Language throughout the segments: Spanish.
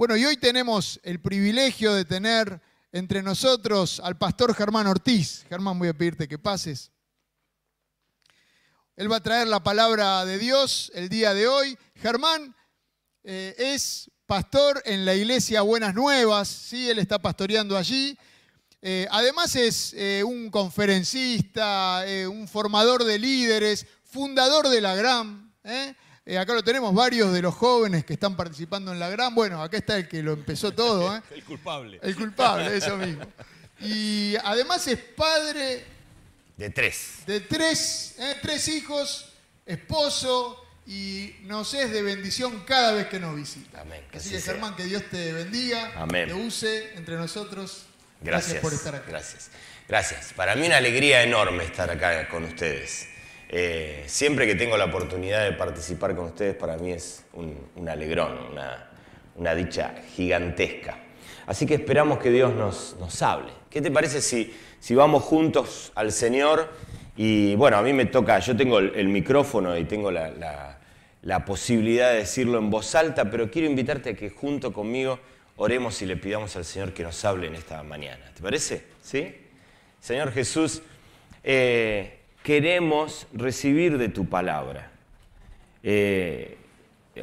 Bueno, y hoy tenemos el privilegio de tener entre nosotros al pastor Germán Ortiz. Germán, voy a pedirte que pases. Él va a traer la palabra de Dios el día de hoy. Germán eh, es pastor en la iglesia Buenas Nuevas, ¿sí? él está pastoreando allí. Eh, además es eh, un conferencista, un formador de líderes, fundador de la GRAM. Acá lo tenemos varios de los jóvenes que están participando en la GRAM. Bueno, acá está el que lo empezó todo. El culpable. El culpable, eso mismo. Y además es padre... De tres. De tres, tres hijos, esposo, y nos es de bendición cada vez que nos visita. Amén. así, que Germán, que Dios te bendiga, Amén. te use entre nosotros. Gracias, por estar aquí. Gracias. Gracias. Para mí una alegría enorme estar acá con ustedes. Eh, siempre que tengo la oportunidad de participar con ustedes, para mí es un, alegrón, una, dicha gigantesca. Así que esperamos que Dios nos, nos hable. ¿Qué te parece si, si vamos juntos al Señor? Y bueno, a mí me toca, yo tengo el, micrófono y tengo la la posibilidad de decirlo en voz alta, pero quiero invitarte a que junto conmigo oremos y le pidamos al Señor que nos hable en esta mañana. ¿Te parece? ¿Sí? Señor Jesús, eh, queremos recibir de tu palabra. Eh,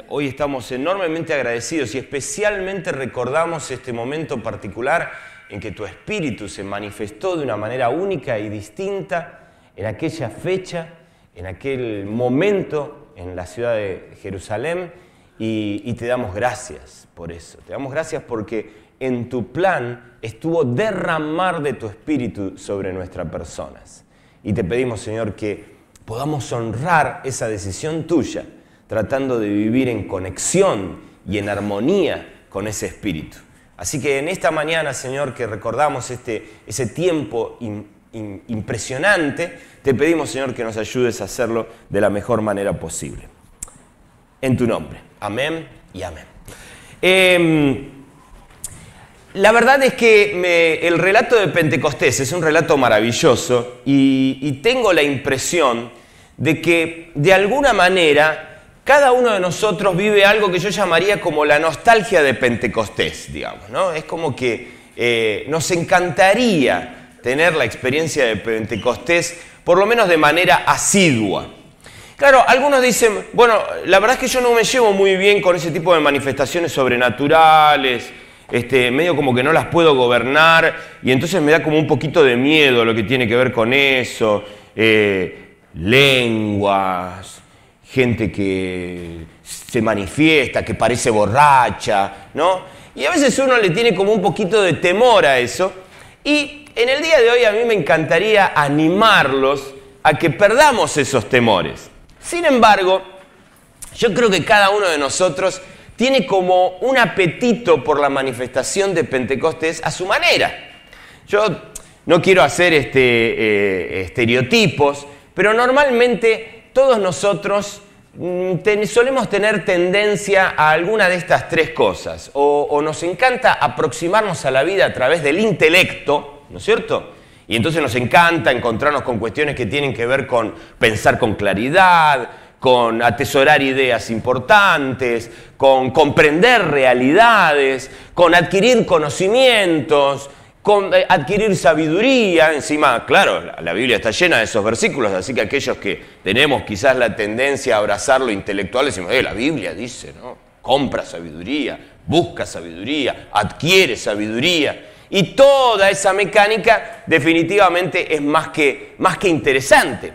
hoy estamos enormemente agradecidos y especialmente recordamos este momento particular en que tu espíritu se manifestó de una manera única y distinta en aquella fecha, en aquel momento en la ciudad de Jerusalén y, te damos gracias por eso. Te damos gracias porque en tu plan estuvo derramar de tu espíritu sobre nuestras personas. Y te pedimos, Señor, que podamos honrar esa decisión tuya, tratando de vivir en conexión y en armonía con ese espíritu. Así que en esta mañana, Señor, que recordamos este, ese tiempo impresionante, te pedimos, Señor, que nos ayudes a hacerlo de la mejor manera posible. En tu nombre. Amén y amén. Em, la verdad es que el relato de Pentecostés es un relato maravilloso y, tengo la impresión de que de alguna manera cada uno de nosotros vive algo que yo llamaría como la nostalgia de Pentecostés, digamos, ¿no? Es como que eh, nos encantaría tener la experiencia de Pentecostés, por lo menos de manera asidua. Claro, algunos dicen, bueno, la verdad es que yo no me llevo muy bien con ese tipo de manifestaciones sobrenaturales, este, medio como que no las puedo gobernar y entonces me da como un poquito de miedo lo que tiene que ver con eso, eh, lenguas, gente que se manifiesta, que parece borracha, ¿no? Y a veces uno le tiene como un poquito de temor a eso y en el día de hoy a mí me encantaría animarlos a que perdamos esos temores. Sin embargo, yo creo que cada uno de nosotros tiene como un apetito por la manifestación de Pentecostés a su manera. Yo no quiero hacer este, eh, estereotipos, pero normalmente todos nosotros mm, solemos tener tendencia a alguna de estas tres cosas. o nos encanta aproximarnos a la vida a través del intelecto, ¿no es cierto? Y entonces nos encanta encontrarnos con cuestiones que tienen que ver con pensar con claridad, con atesorar ideas importantes, con comprender realidades, con adquirir conocimientos, con eh, adquirir sabiduría. Encima, claro, la Biblia está llena de esos versículos, así que aquellos que tenemos quizás la tendencia a abrazar lo intelectual, decimos, eh, la Biblia dice, ¿no? Compra sabiduría, busca sabiduría, adquiere sabiduría. Y toda esa mecánica definitivamente es más que, más que interesante.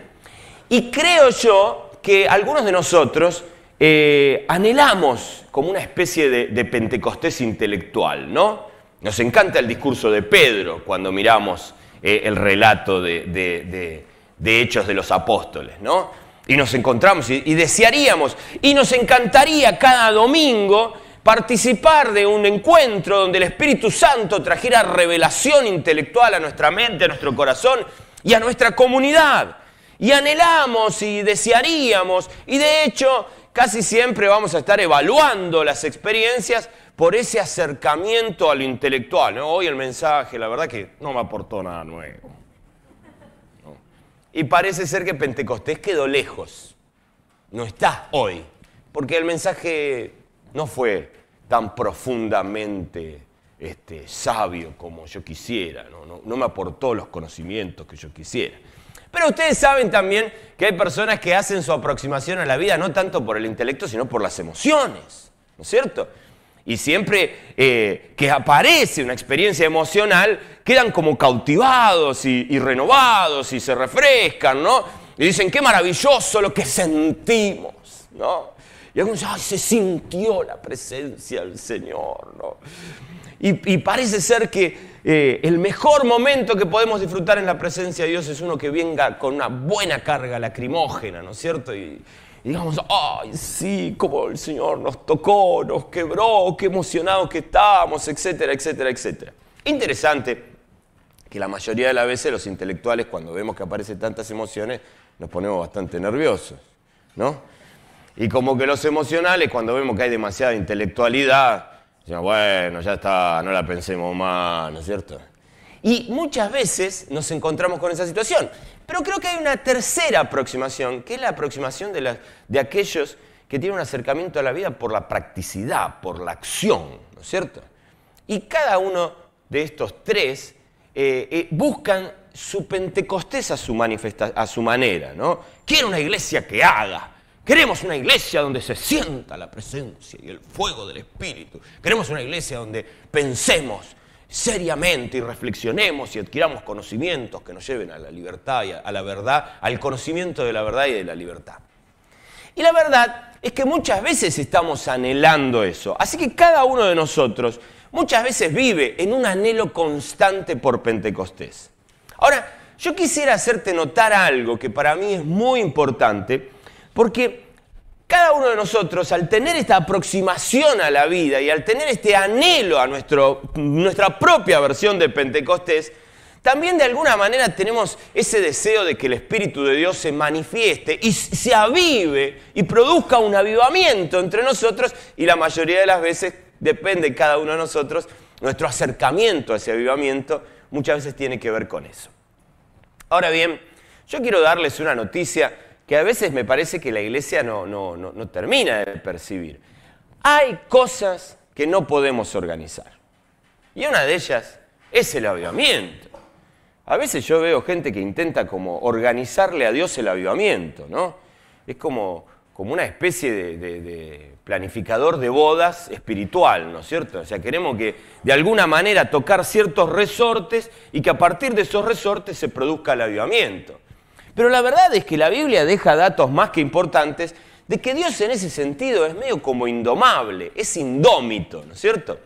Y creo yo que algunos de nosotros eh, anhelamos como una especie de, Pentecostés intelectual, ¿no? Nos encanta el discurso de Pedro cuando miramos eh, el relato de, Hechos de los Apóstoles, ¿no? Y nos encontramos y desearíamos, y nos encantaría cada domingo participar de un encuentro donde el Espíritu Santo trajera revelación intelectual a nuestra mente, a nuestro corazón y a nuestra comunidad. Y anhelamos y desearíamos, y de hecho casi siempre vamos a estar evaluando las experiencias por ese acercamiento a lo intelectual. Hoy el mensaje, la verdad que no me aportó nada nuevo. Y parece ser que Pentecostés quedó lejos. No está hoy. Porque el mensaje no fue tan profundamente este, sabio como yo quisiera, ¿no? No, me aportó los conocimientos que yo quisiera. Pero ustedes saben también que hay personas que hacen su aproximación a la vida no tanto por el intelecto, sino por las emociones, ¿no es cierto? Y siempre eh, que aparece una experiencia emocional, quedan como cautivados y, renovados y se refrescan, ¿no? Y dicen, qué maravilloso lo que sentimos, ¿no? Y algunos dicen, ay, se sintió la presencia del Señor, ¿no? Y, parece ser que eh, el mejor momento que podemos disfrutar en la presencia de Dios es uno que venga con una buena carga lacrimógena, ¿no es cierto? Y, digamos, ay, sí, como el Señor nos tocó, nos quebró, qué emocionados que estábamos, etcétera, etcétera, etcétera. Interesante que la mayoría de las veces los intelectuales, cuando vemos que aparecen tantas emociones, nos ponemos bastante nerviosos, ¿no? Y como que los emocionales, cuando vemos que hay demasiada intelectualidad, bueno, ya está, no la pensemos más, ¿no es cierto? Y muchas veces nos encontramos con esa situación. Pero creo que hay una tercera aproximación, que es la aproximación de, de aquellos que tienen un acercamiento a la vida por la practicidad, por la acción, ¿no es cierto? Y cada uno de estos tres eh, eh, buscan su Pentecostés a su, a su manera, ¿no? Quiero una iglesia que haga, Queremos una iglesia donde se sienta la presencia y el fuego del Espíritu. Queremos una iglesia donde pensemos seriamente y reflexionemos y adquiramos conocimientos que nos lleven a la libertad y a la verdad, al conocimiento de la verdad y de la libertad. Y la verdad es que muchas veces estamos anhelando eso. Así que cada uno de nosotros muchas veces vive en un anhelo constante por Pentecostés. Ahora, yo quisiera hacerte notar algo que para mí es muy importante porque cada uno de nosotros, al tener esta aproximación a la vida y al tener este anhelo a nuestro, nuestra propia versión de Pentecostés, también de alguna manera tenemos ese deseo de que el Espíritu de Dios se manifieste y se avive y produzca un avivamiento entre nosotros y la mayoría de las veces depende de cada uno de nosotros, nuestro acercamiento a ese avivamiento muchas veces tiene que ver con eso. Ahora bien, yo quiero darles una noticia que a veces me parece que la iglesia no, no, no, termina de percibir. Hay cosas que no podemos organizar. Y una de ellas es el avivamiento. A veces yo veo gente que intenta como organizarle a Dios el avivamiento, ¿no? Es como, como una especie de, de, planificador de bodas espiritual, ¿no es cierto? O sea, queremos que de alguna manera tocar ciertos resortes y que a partir de esos resortes se produzca el avivamiento. Pero la verdad es que la Biblia deja datos más que importantes de que Dios en ese sentido es medio como indomable, es indómito, ¿no es cierto?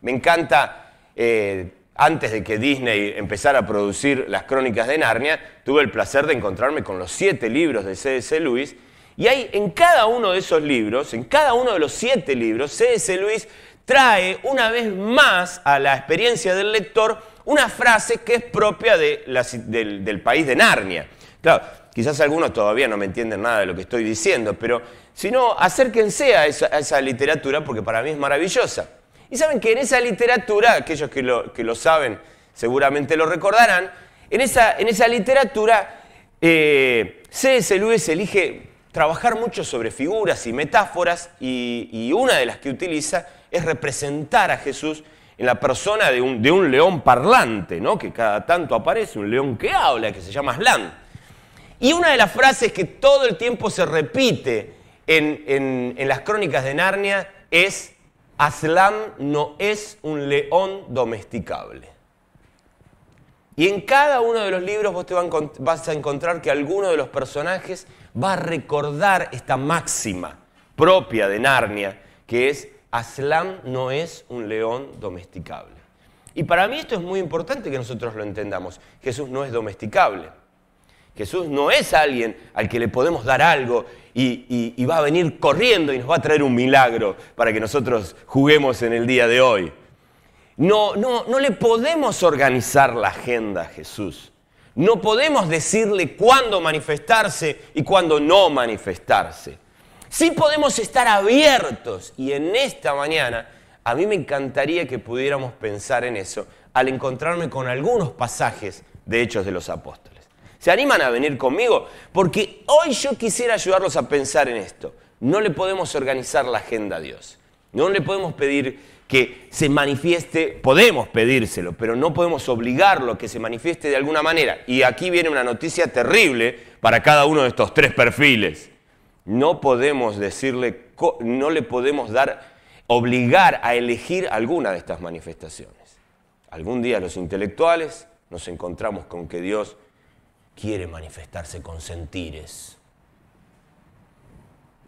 Me encanta, eh, antes de que Disney empezara a producir las crónicas de Narnia, tuve el placer de encontrarme con los siete libros de C.S. Lewis, y hay en cada uno de esos libros, en cada uno de los siete libros, C.S. Lewis trae una vez más a la experiencia del lector una frase que es propia del, del país de Narnia. Claro, quizás algunos todavía no me entienden nada de lo que estoy diciendo, pero si no, acérquense a esa, literatura porque para mí es maravillosa. Y saben que en esa literatura, aquellos que lo, que lo saben seguramente lo recordarán, en esa, en esa literatura eh, C.S. Lewis elige trabajar mucho sobre figuras y metáforas y, una de las que utiliza es representar a Jesús en la persona de un, de un león parlante, ¿no? que cada tanto aparece, un león que habla, que se llama Slan. Y una de las frases que todo el tiempo se repite en, las crónicas de Narnia es, Aslan no es un león domesticable. Y en cada uno de los libros vos te vas a encontrar que alguno de los personajes va a recordar esta máxima propia de Narnia, que es Aslan no es un león domesticable. Y para mí esto es muy importante que nosotros lo entendamos. Jesús no es domesticable. Jesús no es alguien al que le podemos dar algo y, va a venir corriendo y nos va a traer un milagro para que nosotros juguemos en el día de hoy. No, no, no le podemos organizar la agenda a Jesús. No podemos decirle cuándo manifestarse y cuándo no manifestarse. Sí podemos estar abiertos y en esta mañana a mí me encantaría que pudiéramos pensar en eso al encontrarme con algunos pasajes de Hechos de los Apóstoles. ¿Se animan a venir conmigo? Porque hoy yo quisiera ayudarlos a pensar en esto. No le podemos organizar la agenda a Dios. No le podemos pedir que se manifieste, podemos pedírselo, pero no podemos obligarlo a que se manifieste de alguna manera. Y aquí viene una noticia terrible para cada uno de estos tres perfiles. No podemos decirle, no le podemos dar, obligar a elegir alguna de estas manifestaciones. Algún día los intelectuales nos encontramos con que Dios quiere manifestarse con sentires.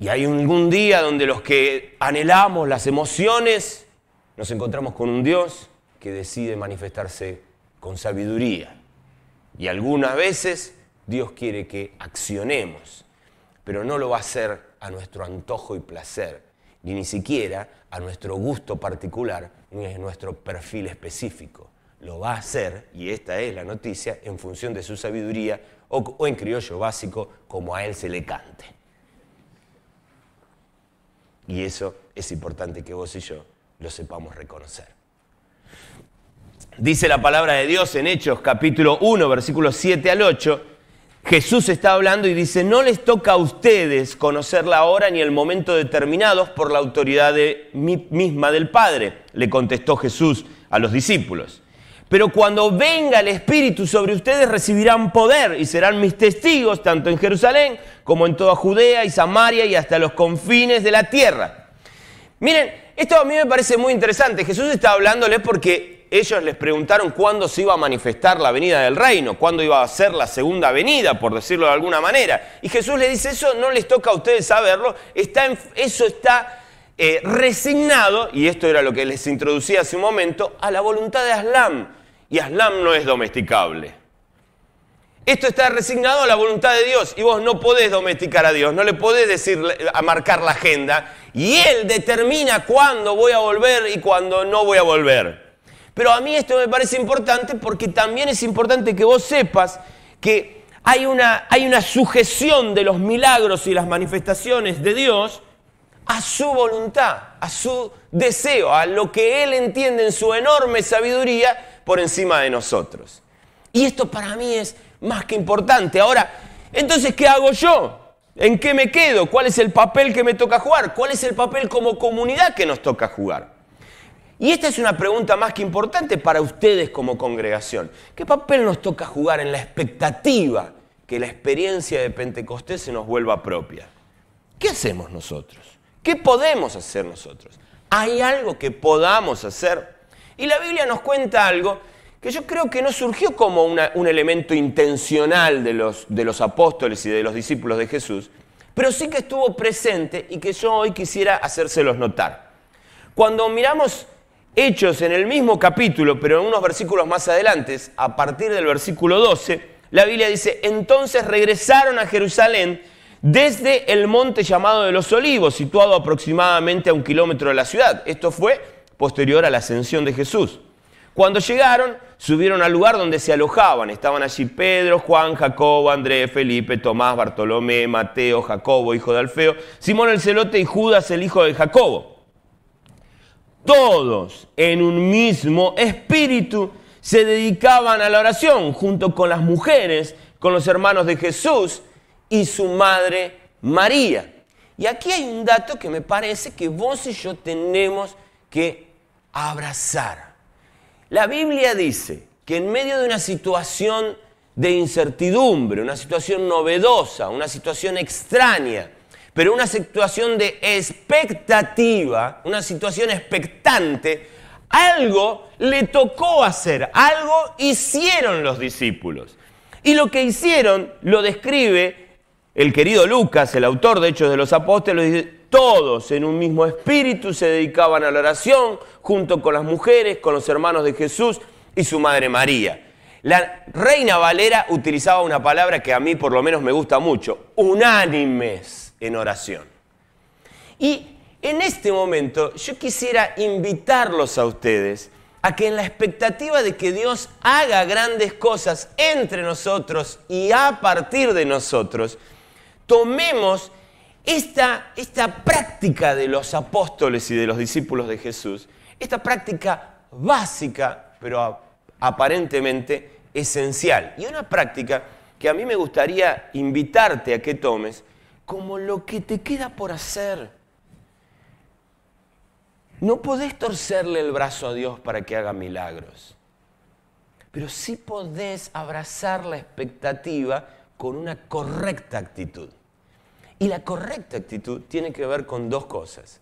Y hay algún día donde los que anhelamos las emociones nos encontramos con un Dios que decide manifestarse con sabiduría. Y algunas veces Dios quiere que accionemos, pero no lo va a hacer a nuestro antojo y placer, ni ni siquiera a nuestro gusto particular, ni a nuestro perfil específico. Lo va a hacer, y esta es la noticia, en función de su sabiduría o, en criollo básico, como a él se le cante. Y eso es importante que vos y yo lo sepamos reconocer. Dice la palabra de Dios en Hechos capítulo 1, versículos 7 al 8. Jesús está hablando y dice, no les toca a ustedes conocer la hora ni el momento determinados por la autoridad misma del Padre, le contestó Jesús a los discípulos. Pero cuando venga el Espíritu sobre ustedes recibirán poder y serán mis testigos tanto en Jerusalén como en toda Judea y Samaria y hasta los confines de la tierra. Miren, esto a mí me parece muy interesante. Jesús está hablándoles porque ellos les preguntaron cuándo se iba a manifestar la venida del reino, cuándo iba a ser la segunda venida, por decirlo de alguna manera. Y Jesús le dice, eso no les toca a ustedes saberlo, eso está eh, resignado, y esto era lo que les introducía hace un momento, a la voluntad de Aslam y Aslam no es domesticable. Esto está resignado a la voluntad de Dios y vos no podés domesticar a Dios, no le podés decir a marcar la agenda y Él determina cuándo voy a volver y cuándo no voy a volver. Pero a mí esto me parece importante porque también es importante que vos sepas que hay una, hay una sujeción de los milagros y las manifestaciones de Dios a su voluntad, a su deseo, a lo que Él entiende en su enorme sabiduría por encima de nosotros. Y esto para mí es más que importante. Ahora, entonces, ¿qué hago yo? ¿En qué me quedo? ¿Cuál es el papel que me toca jugar? ¿Cuál es el papel como comunidad que nos toca jugar? Y esta es una pregunta más que importante para ustedes como congregación. ¿Qué papel nos toca jugar en la expectativa que la experiencia de Pentecostés se nos vuelva propia? ¿Qué hacemos nosotros? ¿Qué podemos hacer nosotros? ¿Hay algo que podamos hacer? Y la Biblia nos cuenta algo que yo creo que no surgió como un elemento intencional de los, de los apóstoles y de los discípulos de Jesús, pero sí que estuvo presente y que yo hoy quisiera hacérselos notar. Cuando miramos Hechos en el mismo capítulo, pero en unos versículos más adelante, a partir del versículo 12, la Biblia dice, entonces regresaron a Jerusalén desde el monte llamado de los olivos, situado aproximadamente a un kilómetro de la ciudad. Esto fue posterior a la ascensión de Jesús. Cuando llegaron, subieron al lugar donde se alojaban. Estaban allí Pedro, Juan, Jacobo, Andrés, Felipe, Tomás, Bartolomé, Mateo, Jacobo, hijo de Alfeo, Simón el celote y Judas, el hijo de Jacobo. Todos en un mismo espíritu se dedicaban a la oración junto con las mujeres, con los hermanos de Jesús y su madre María. Y aquí hay un dato que me parece que vos y yo tenemos que abrazar. La Biblia dice que en medio de una situación de incertidumbre, una situación novedosa, una situación extraña, pero una situación de expectativa, una situación expectante, algo le tocó hacer, algo hicieron los discípulos. Y lo que hicieron lo describe el querido Lucas, el autor de Hechos de los Apóstoles, todos en un mismo espíritu se dedicaban a la oración, junto con las mujeres, con los hermanos de Jesús y su madre María. La reina Valera utilizaba una palabra que a mí por lo menos me gusta mucho, unánimes en oración. Y en este momento yo quisiera invitarlos a ustedes a que en la expectativa de que Dios haga grandes cosas entre nosotros y a partir de nosotros, tomemos esta, esta práctica de los apóstoles y de los discípulos de Jesús, esta práctica básica, pero aparentemente esencial, y una práctica que a mí me gustaría invitarte a que tomes como lo que te queda por hacer. No podés torcerle el brazo a Dios para que haga milagros, pero sí podés abrazar la expectativa con una correcta actitud. Y la correcta actitud tiene que ver con dos cosas.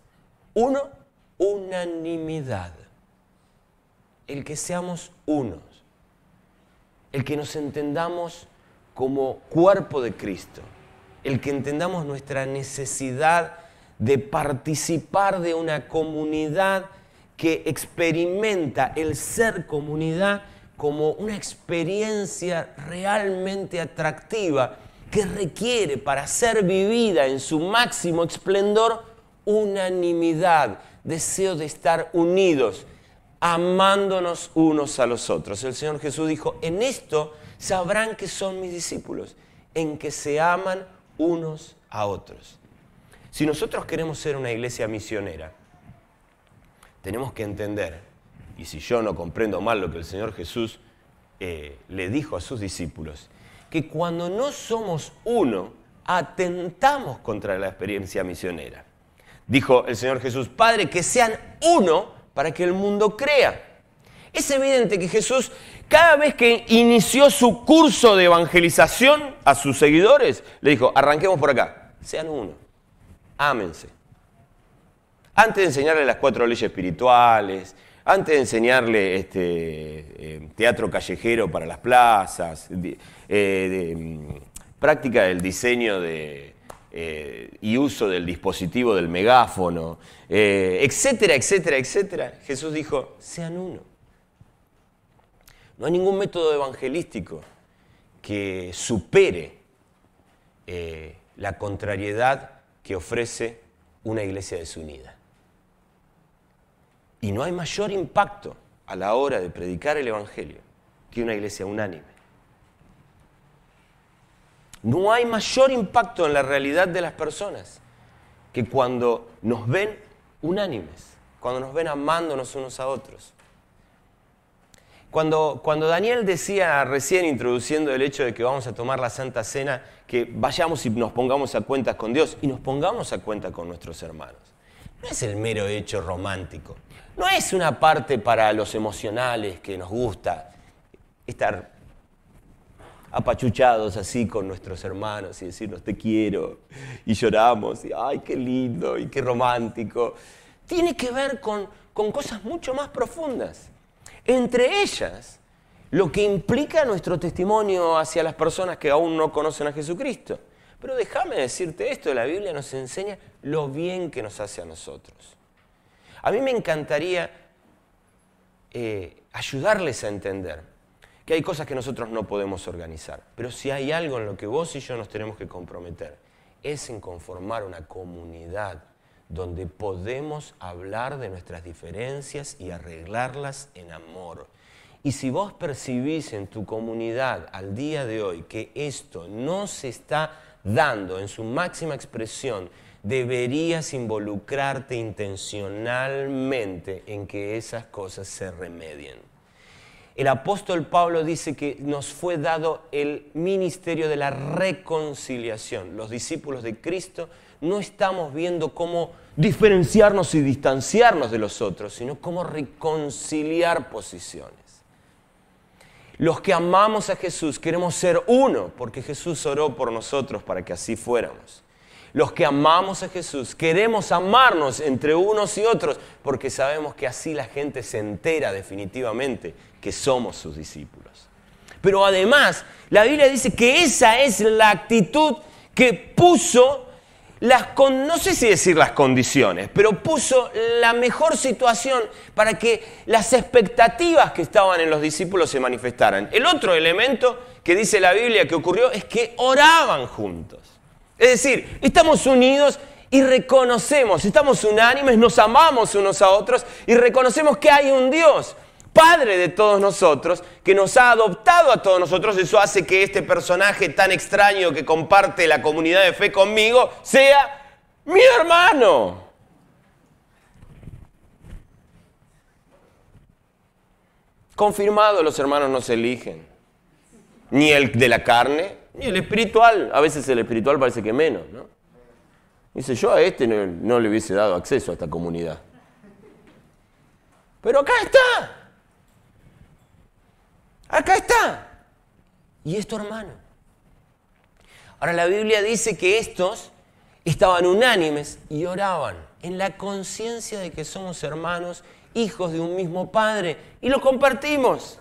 Uno, unanimidad. El que seamos unos. El que nos entendamos como cuerpo de Cristo. El que entendamos nuestra necesidad de participar de una comunidad que experimenta el ser comunidad como una experiencia realmente atractiva que requiere para ser vivida en su máximo esplendor unanimidad, deseo de estar unidos, amándonos unos a los otros. El Señor Jesús dijo, en esto sabrán que son mis discípulos, en que se aman unos a otros. Si nosotros queremos ser una iglesia misionera, tenemos que entender, y si yo no comprendo mal lo que el Señor Jesús eh, le dijo a sus discípulos, que cuando no somos uno, atentamos contra la experiencia misionera. Dijo el Señor Jesús, Padre, que sean uno para que el mundo crea. Es evidente que Jesús, cada vez que inició su curso de evangelización a sus seguidores, le dijo, arranquemos por acá, sean uno, ámense. Antes de enseñarle las cuatro leyes espirituales, antes de enseñarle este, eh, teatro callejero para las plazas, eh, mm, práctica del diseño de, eh, y uso del dispositivo del megáfono, etcétera, etcétera, etcétera, Jesús dijo, sean uno. No hay ningún método evangelístico que supere la contrariedad que ofrece una iglesia desunida. Y no hay mayor impacto a la hora de predicar el Evangelio que una iglesia unánime. No hay mayor impacto en la realidad de las personas que cuando nos ven unánimes, cuando nos ven amándonos unos a otros. Cuando, cuando Daniel decía recién introduciendo el hecho de que vamos a tomar la Santa Cena, que vayamos y nos pongamos a cuentas con Dios y nos pongamos a cuenta con nuestros hermanos. No es el mero hecho romántico, no es una parte para los emocionales que nos gusta estar apachuchados así con nuestros hermanos y decirnos te quiero y lloramos y ay, qué lindo y qué romántico. Tiene que ver con, con cosas mucho más profundas. Entre ellas, lo que implica nuestro testimonio hacia las personas que aún no conocen a Jesucristo. Pero déjame decirte esto, la Biblia nos enseña lo bien que nos hace a nosotros. A mí me encantaría eh, ayudarles a entender que hay cosas que nosotros no podemos organizar, pero si hay algo en lo que vos y yo nos tenemos que comprometer, es en conformar una comunidad donde podemos hablar de nuestras diferencias y arreglarlas en amor. Y si vos percibís en tu comunidad al día de hoy que esto no se está dando en su máxima expresión, deberías involucrarte intencionalmente en que esas cosas se remedien. El apóstol Pablo dice que nos fue dado el ministerio de la reconciliación. Los discípulos de Cristo no estamos viendo cómo diferenciarnos y distanciarnos de los otros, sino cómo reconciliar posiciones. Los que amamos a Jesús queremos ser uno, porque Jesús oró por nosotros para que así fuéramos. Los que amamos a Jesús queremos amarnos entre unos y otros porque sabemos que así la gente se entera definitivamente que somos sus discípulos. Pero además, la Biblia dice que esa es la actitud que puso las, no sé si decir las condiciones, pero puso la mejor situación para que las expectativas que estaban en los discípulos se manifestaran. El otro elemento que dice la Biblia que ocurrió es que oraban juntos. Es decir, estamos unidos y reconocemos, estamos unánimes, nos amamos unos a otros y reconocemos que hay un Dios, Padre de todos nosotros, que nos ha adoptado a todos nosotros. Eso hace que este personaje tan extraño que comparte la comunidad de fe conmigo sea mi hermano. Confirmado, los hermanos no se eligen. Ni el de la carne, y el espiritual, a veces el espiritual parece que menos, ¿no? Dice, yo a este no, le hubiese dado acceso a esta comunidad. Pero acá está. Acá está. Y es tu hermano. Ahora la Biblia dice que estos estaban unánimes y oraban en la conciencia de que somos hermanos, hijos de un mismo Padre, y lo compartimos.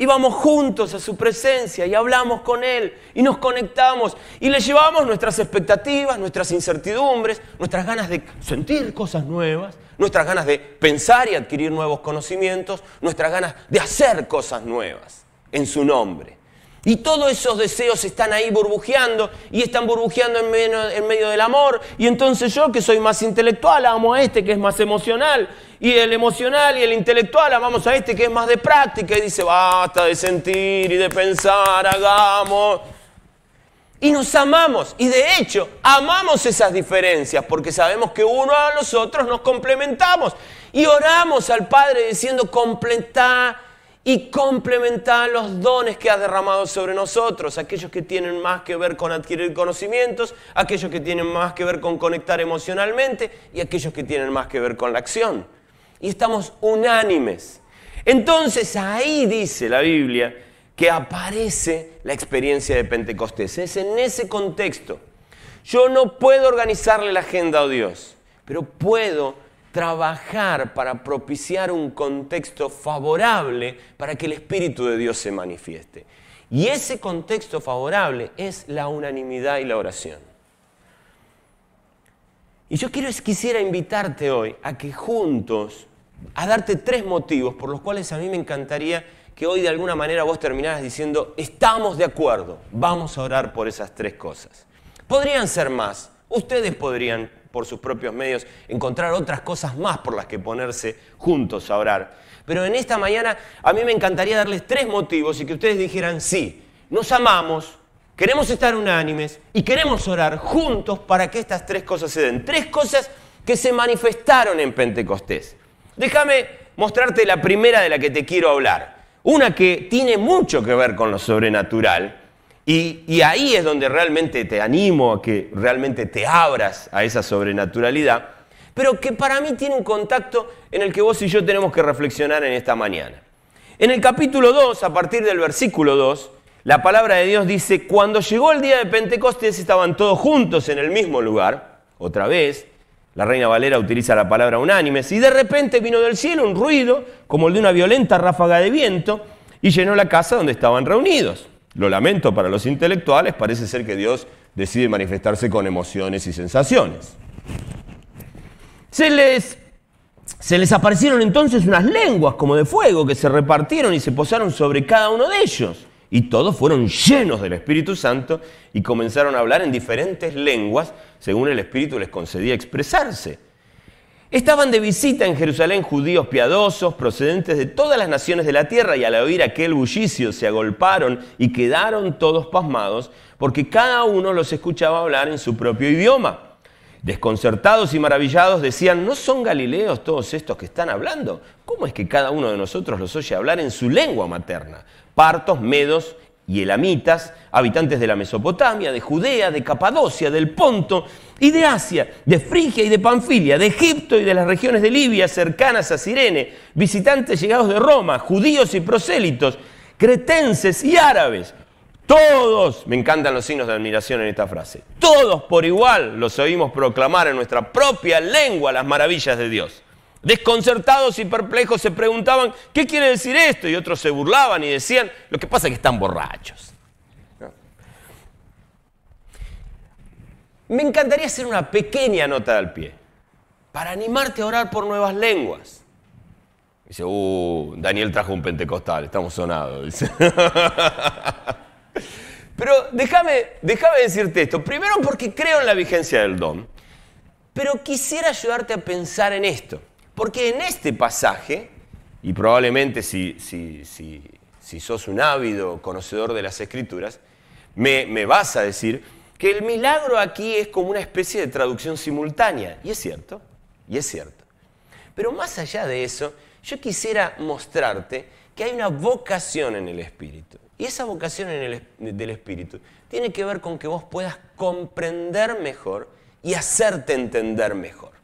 Íbamos juntos a su presencia y hablamos con Él y nos conectamos y le llevamos nuestras expectativas, nuestras incertidumbres, nuestras ganas de sentir cosas nuevas, nuestras ganas de pensar y adquirir nuevos conocimientos, nuestras ganas de hacer cosas nuevas en su nombre. Y todos esos deseos están ahí burbujeando y están burbujeando en medio, del amor. Y entonces yo que soy más intelectual amo a este que es más emocional. Y el emocional y el intelectual amamos a este que es más de práctica y dice basta de sentir y de pensar, hagamos. Y nos amamos. Y de hecho amamos esas diferencias porque sabemos que uno a los otros nos complementamos. Y oramos al Padre diciendo completar y complementar los dones que has derramado sobre nosotros, aquellos que tienen más que ver con adquirir conocimientos, aquellos que tienen más que ver con conectar emocionalmente y aquellos que tienen más que ver con la acción. Y estamos unánimes. Entonces ahí dice la Biblia que aparece la experiencia de Pentecostés. Es en ese contexto. Yo no puedo organizarle la agenda a Dios, pero puedo trabajar para propiciar un contexto favorable para que el Espíritu de Dios se manifieste. Y ese contexto favorable es la unanimidad y la oración. Y yo quiero, quisiera invitarte hoy a que juntos, a darte tres motivos por los cuales a mí me encantaría que hoy de alguna manera vos terminaras diciendo, estamos de acuerdo, vamos a orar por esas tres cosas. Podrían ser más, ustedes podrían por sus propios medios, encontrar otras cosas más por las que ponerse juntos a orar. Pero en esta mañana a mí me encantaría darles tres motivos y que ustedes dijeran, sí, nos amamos, queremos estar unánimes y queremos orar juntos para que estas tres cosas se den. Tres cosas que se manifestaron en Pentecostés. Déjame mostrarte la primera de la que te quiero hablar. Una que tiene mucho que ver con lo sobrenatural y, ahí es donde realmente te animo a que realmente te abras a esa sobrenaturalidad, pero que para mí tiene un contacto en el que vos y yo tenemos que reflexionar en esta mañana. En el capítulo 2, a partir del versículo 2, la palabra de Dios dice, cuando llegó el día de Pentecostés estaban todos juntos en el mismo lugar, otra vez, la Reina Valera utiliza la palabra unánimes, y de repente vino del cielo un ruido como el de una violenta ráfaga de viento y llenó la casa donde estaban reunidos. Lo lamento para los intelectuales, parece ser que Dios decide manifestarse con emociones y sensaciones. Se les, se les aparecieron entonces unas lenguas como de fuego que se repartieron y se posaron sobre cada uno de ellos. Y todos fueron llenos del Espíritu Santo y comenzaron a hablar en diferentes lenguas según el Espíritu les concedía expresarse. Estaban de visita en Jerusalén judíos piadosos procedentes de todas las naciones de la tierra y al oír aquel bullicio se agolparon y quedaron todos pasmados porque cada uno los escuchaba hablar en su propio idioma. Desconcertados y maravillados decían, ¿no son galileos todos estos que están hablando? ¿Cómo es que cada uno de nosotros los oye hablar en su lengua materna? Partos, medos y elamitas, habitantes de la Mesopotamia, de Judea, de Capadocia, del Ponto y de Asia, de Frigia y de Panfilia, de Egipto y de las regiones de Libia cercanas a Sirene, visitantes llegados de Roma, judíos y prosélitos, cretenses y árabes. Todos, me encantan los signos de admiración en esta frase, todos por igual los oímos proclamar en nuestra propia lengua las maravillas de Dios. Desconcertados y perplejos se preguntaban, ¿qué quiere decir esto? Y otros se burlaban y decían, lo que pasa es que están borrachos. Me encantaría hacer una pequeña nota al pie para animarte a orar por nuevas lenguas. Dice, uh, Daniel trajo un pentecostal, estamos sonados. Pero déjame, déjame decirte esto. Primero porque creo en la vigencia del don. Pero quisiera ayudarte a pensar en esto. Porque en este pasaje, y probablemente si, si, si, sos un ávido conocedor de las escrituras, me, me vas a decir que el milagro aquí es como una especie de traducción simultánea. Y es cierto, y es cierto. Pero más allá de eso, yo quisiera mostrarte que hay una vocación en el Espíritu. Y esa vocación en el, del Espíritu tiene que ver con que vos puedas comprender mejor y hacerte entender mejor.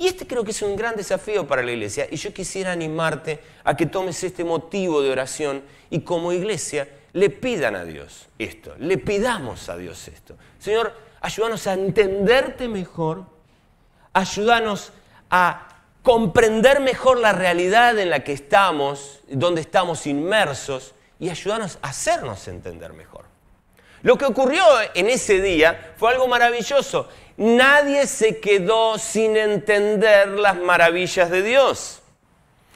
Y este creo que es un gran desafío para la iglesia. Y yo quisiera animarte a que tomes este motivo de oración y como iglesia le pidan a Dios esto, le pidamos a Dios esto. Señor, ayúdanos a entenderte mejor, ayúdanos a comprender mejor la realidad en la que estamos, donde estamos inmersos, y ayúdanos a hacernos entender mejor. Lo que ocurrió en ese día fue algo maravilloso. Nadie se quedó sin entender las maravillas de Dios.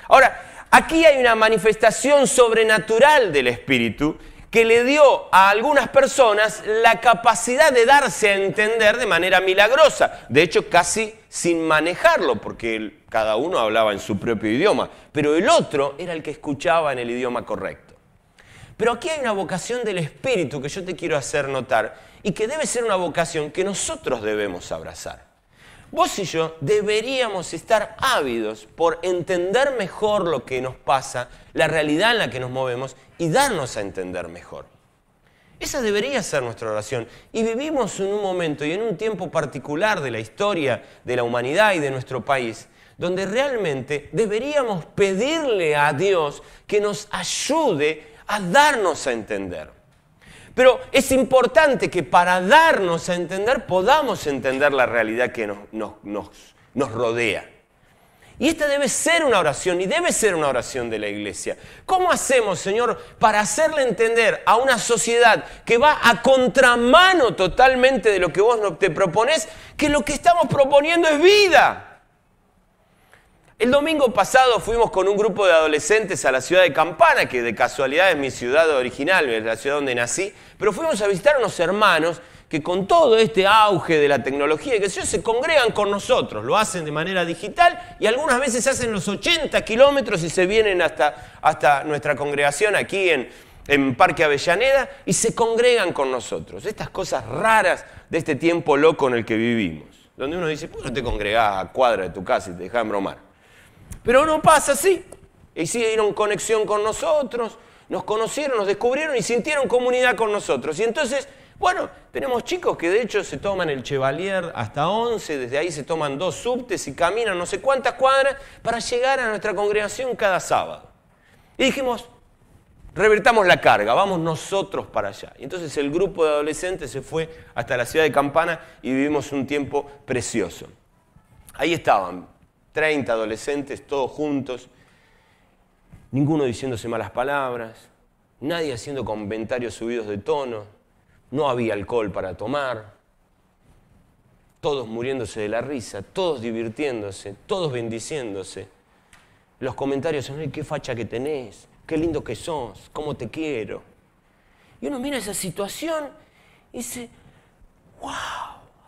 Ahora, aquí hay una manifestación sobrenatural del Espíritu que le dio a algunas personas la capacidad de darse a entender de manera milagrosa, de hecho casi sin manejarlo, porque cada uno hablaba en su propio idioma, pero el otro era el que escuchaba en el idioma correcto. Pero aquí hay una vocación del Espíritu que yo te quiero hacer notar y que debe ser una vocación que nosotros debemos abrazar. Vos y yo deberíamos estar ávidos por entender mejor lo que nos pasa, la realidad en la que nos movemos y darnos a entender mejor. Esa debería ser nuestra oración. Y vivimos en un momento y en un tiempo particular de la historia de la humanidad y de nuestro país, donde realmente deberíamos pedirle a Dios que nos ayude a darnos a entender. Pero es importante que para darnos a entender podamos entender la realidad que nos, nos rodea. Y esta debe ser una oración y debe ser una oración de la iglesia. ¿Cómo hacemos, Señor, para hacerle entender a una sociedad que va a contramano totalmente de lo que vos te propones, que lo que estamos proponiendo es vida? El domingo pasado fuimos con un grupo de adolescentes a la ciudad de Campana, que de casualidad es mi ciudad original, es la ciudad donde nací, pero fuimos a visitar a unos hermanos que con todo este auge de la tecnología que se congregan con nosotros, lo hacen de manera digital y algunas veces hacen los 80 kilómetros y se vienen hasta, hasta nuestra congregación aquí en, en Parque Avellaneda y se congregan con nosotros. Estas cosas raras de este tiempo loco en el que vivimos, donde uno dice, ¿por no te congregás a cuadra de tu casa y te dejas bromar? Pero no pasa así. Hicieron conexión con nosotros, nos conocieron, nos descubrieron y sintieron comunidad con nosotros. Y entonces bueno, tenemos chicos que de hecho se toman el Chevalier hasta 11, desde ahí se toman dos subtes y caminan no sé cuántas cuadras para llegar a nuestra congregación cada sábado. Y dijimos, revertamos la carga, vamos nosotros para allá. Y entonces el grupo de adolescentes se fue hasta la ciudad de Campana y vivimos un tiempo precioso. Ahí estaban, 30 adolescentes, todos juntos, ninguno diciéndose malas palabras, nadie haciendo comentarios subidos de tono, no había alcohol para tomar, todos muriéndose de la risa, todos divirtiéndose, todos bendiciéndose. Los comentarios son, qué facha que tenés, qué lindo que sos, cómo te quiero. Y uno mira esa situación y dice, wow,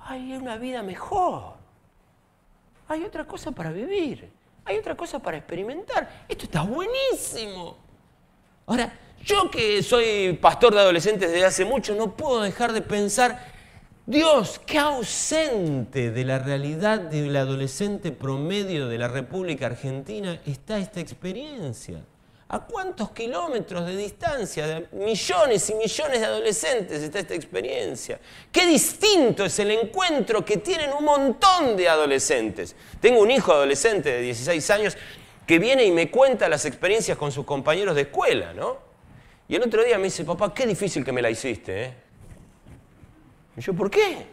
hay una vida mejor. Hay otra cosa para vivir, hay otra cosa para experimentar. Esto está buenísimo. Ahora, yo que soy pastor de adolescentes desde hace mucho, no puedo dejar de pensar, Dios, qué ausente de la realidad del adolescente promedio de la República Argentina está esta experiencia. ¿A cuántos kilómetros de distancia, de millones y millones de adolescentes está esta experiencia? Qué distinto es el encuentro que tienen un montón de adolescentes. Tengo un hijo adolescente de 16 años que viene y me cuenta las experiencias con sus compañeros de escuela, ¿no? Y el otro día me dice, papá, qué difícil que me la hiciste, ¿eh? Y yo, ¿por qué?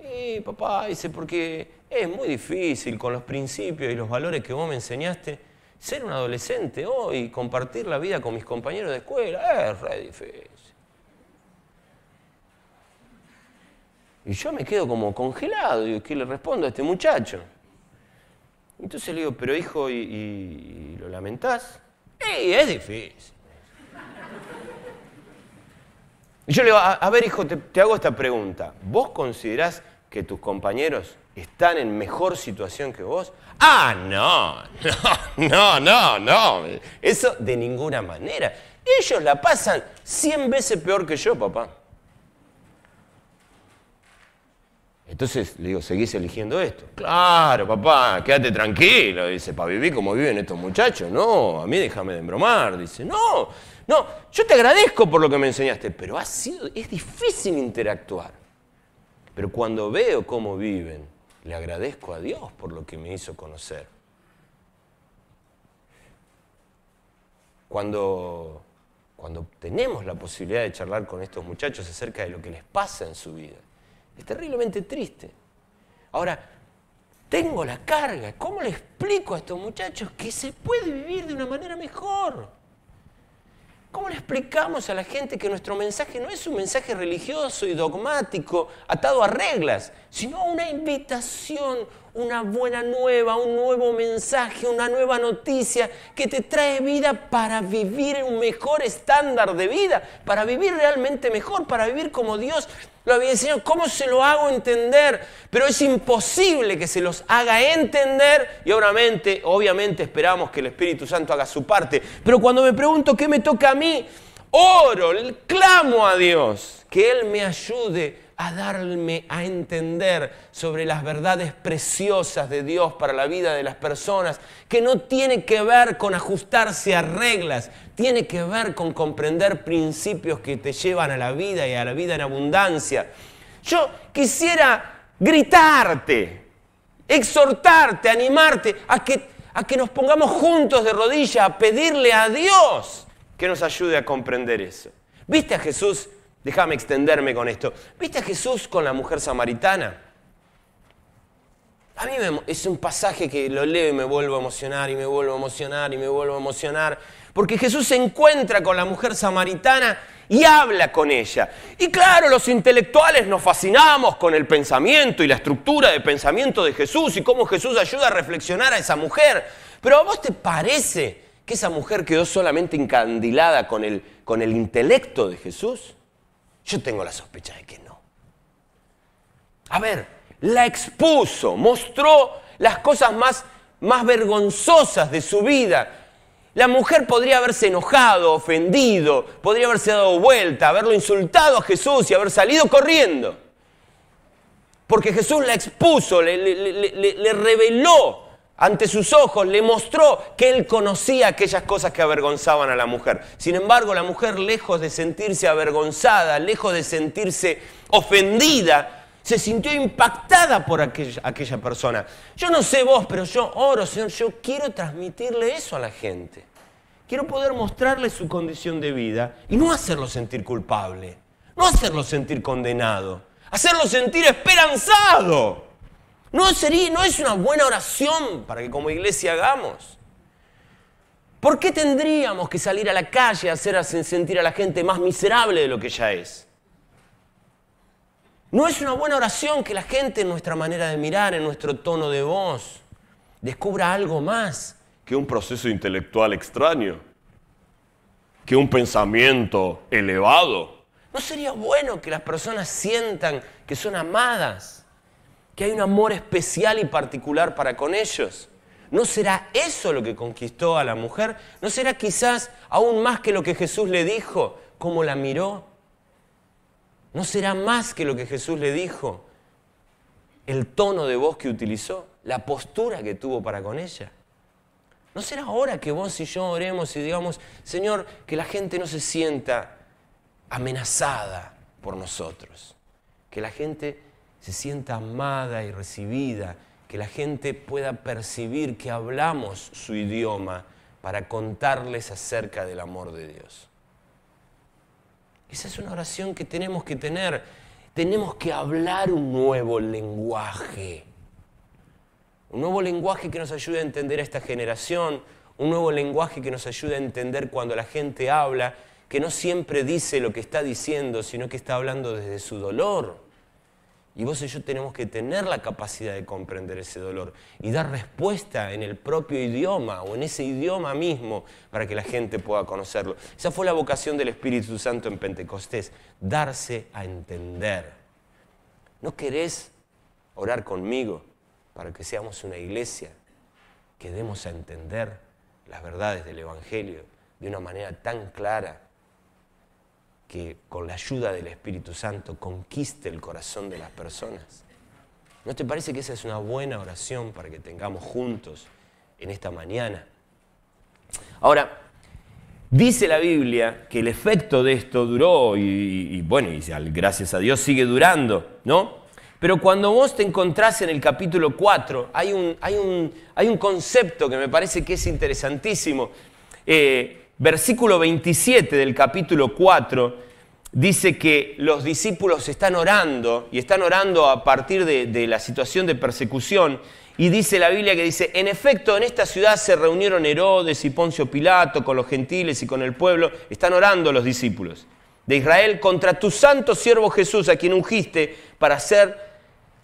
Y papá dice, porque es muy difícil con los principios y los valores que vos me enseñaste, ser un adolescente hoy, compartir la vida con mis compañeros de escuela, es re difícil. Y yo me quedo como congelado, y ¿qué le respondo a este muchacho? Entonces le digo, pero hijo, ¿y, lo lamentás? Y es difícil. Y yo le digo, a, ver hijo, te, hago esta pregunta. ¿Vos considerás que tus compañeros están en mejor situación que vos? Ah, no, no, no, no, no. Eso de ninguna manera. Ellos la pasan 100 veces peor que yo, papá. Entonces le digo, ¿seguís eligiendo esto? Claro, papá, quédate tranquilo. Dice, para vivir como viven estos muchachos. No, a mí déjame de embromar. Dice, no, no, yo te agradezco por lo que me enseñaste, pero ha sido, es difícil interactuar. Pero cuando veo cómo viven le agradezco a Dios por lo que me hizo conocer. Cuando, cuando tenemos la posibilidad de charlar con estos muchachos acerca de lo que les pasa en su vida, es terriblemente triste. Ahora, tengo la carga. ¿Cómo le explico a estos muchachos que se puede vivir de una manera mejor? ¿Cómo le explicamos a la gente que nuestro mensaje no es un mensaje religioso y dogmático, atado a reglas, sino una invitación, una buena nueva, un nuevo mensaje, una nueva noticia que te trae vida para vivir un mejor estándar de vida, para vivir realmente mejor, para vivir como Dios lo había enseñado? ¿Cómo se lo hago entender? Pero es imposible que se los haga entender y obviamente, obviamente esperamos que el Espíritu Santo haga su parte. Pero cuando me pregunto qué me toca a mí, oro, clamo a Dios que Él me ayude a darme a entender sobre las verdades preciosas de Dios para la vida de las personas, que no tiene que ver con ajustarse a reglas, tiene que ver con comprender principios que te llevan a la vida y a la vida en abundancia. Yo quisiera gritarte, exhortarte, animarte a que, a que nos pongamos juntos de rodillas a pedirle a Dios que nos ayude a comprender eso. ¿Viste a Jesús Déjame extenderme con esto. ¿Viste a Jesús con la mujer samaritana? A mí es un pasaje que lo leo y me vuelvo a emocionar y me vuelvo a emocionar y me vuelvo a emocionar. Porque Jesús se encuentra con la mujer samaritana y habla con ella. Y claro, los intelectuales nos fascinamos con el pensamiento y la estructura de pensamiento de Jesús y cómo Jesús ayuda a reflexionar a esa mujer. Pero ¿a vos te parece que esa mujer quedó solamente encandilada con el, con el intelecto de Jesús? Yo tengo la sospecha de que no. A ver, la expuso, mostró las cosas más, más vergonzosas de su vida. La mujer podría haberse enojado, ofendido, podría haberse dado vuelta, haberlo insultado a Jesús y haber salido corriendo. Porque Jesús la expuso, le, le reveló ante sus ojos, le mostró que él conocía aquellas cosas que avergonzaban a la mujer. Sin embargo, la mujer, lejos de sentirse avergonzada, lejos de sentirse ofendida, se sintió impactada por aquella, persona. Yo no sé vos, pero yo oro, Señor, yo quiero transmitirle eso a la gente. Quiero poder mostrarle su condición de vida y no hacerlo sentir culpable, no hacerlo sentir condenado, hacerlo sentir esperanzado. No, sería, no es una buena oración para que como iglesia hagamos. ¿Por qué tendríamos que salir a la calle a hacer sentir a la gente más miserable de lo que ya es? No es una buena oración que la gente en nuestra manera de mirar, en nuestro tono de voz, descubra algo más que un proceso intelectual extraño, que un pensamiento elevado. ¿No sería bueno que las personas sientan que son amadas? Que hay un amor especial y particular para con ellos. ¿No será eso lo que conquistó a la mujer? ¿No será quizás aún más que lo que Jesús le dijo, cómo la miró? ¿No será más que lo que Jesús le dijo, el tono de voz que utilizó, la postura que tuvo para con ella? ¿No será ahora que vos y yo oremos y digamos, Señor, que la gente no se sienta amenazada por nosotros? Que la gente se sienta amada y recibida, que la gente pueda percibir que hablamos su idioma para contarles acerca del amor de Dios. Esa es una oración que tenemos que tener. Tenemos que hablar un nuevo lenguaje. Un nuevo lenguaje que nos ayude a entender a esta generación, un nuevo lenguaje que nos ayude a entender cuando la gente habla, que no siempre dice lo que está diciendo, sino que está hablando desde su dolor y vos y yo tenemos que tener la capacidad de comprender ese dolor y dar respuesta en el propio idioma o en ese idioma mismo para que la gente pueda conocerlo. Esa fue la vocación del Espíritu Santo en Pentecostés, darse a entender. ¿No querés orar conmigo para que seamos una iglesia que demos a entender las verdades del Evangelio de una manera tan clara que con la ayuda del Espíritu Santo conquiste el corazón de las personas. ¿No te parece que esa es una buena oración para que tengamos juntos en esta mañana? Ahora, dice la Biblia que el efecto de esto duró y, bueno, y gracias a Dios sigue durando, ¿no? Pero cuando vos te encontrás en el capítulo 4, hay un, hay un, hay un concepto que me parece que es interesantísimo. Eh, versículo 27 del capítulo 4 dice que los discípulos están orando y están orando a partir de, de la situación de persecución y dice la Biblia que dice, en efecto, en esta ciudad se reunieron Herodes y Poncio Pilato con los gentiles y con el pueblo. Están orando los discípulos de Israel contra tu santo siervo Jesús, a quien ungiste para hacer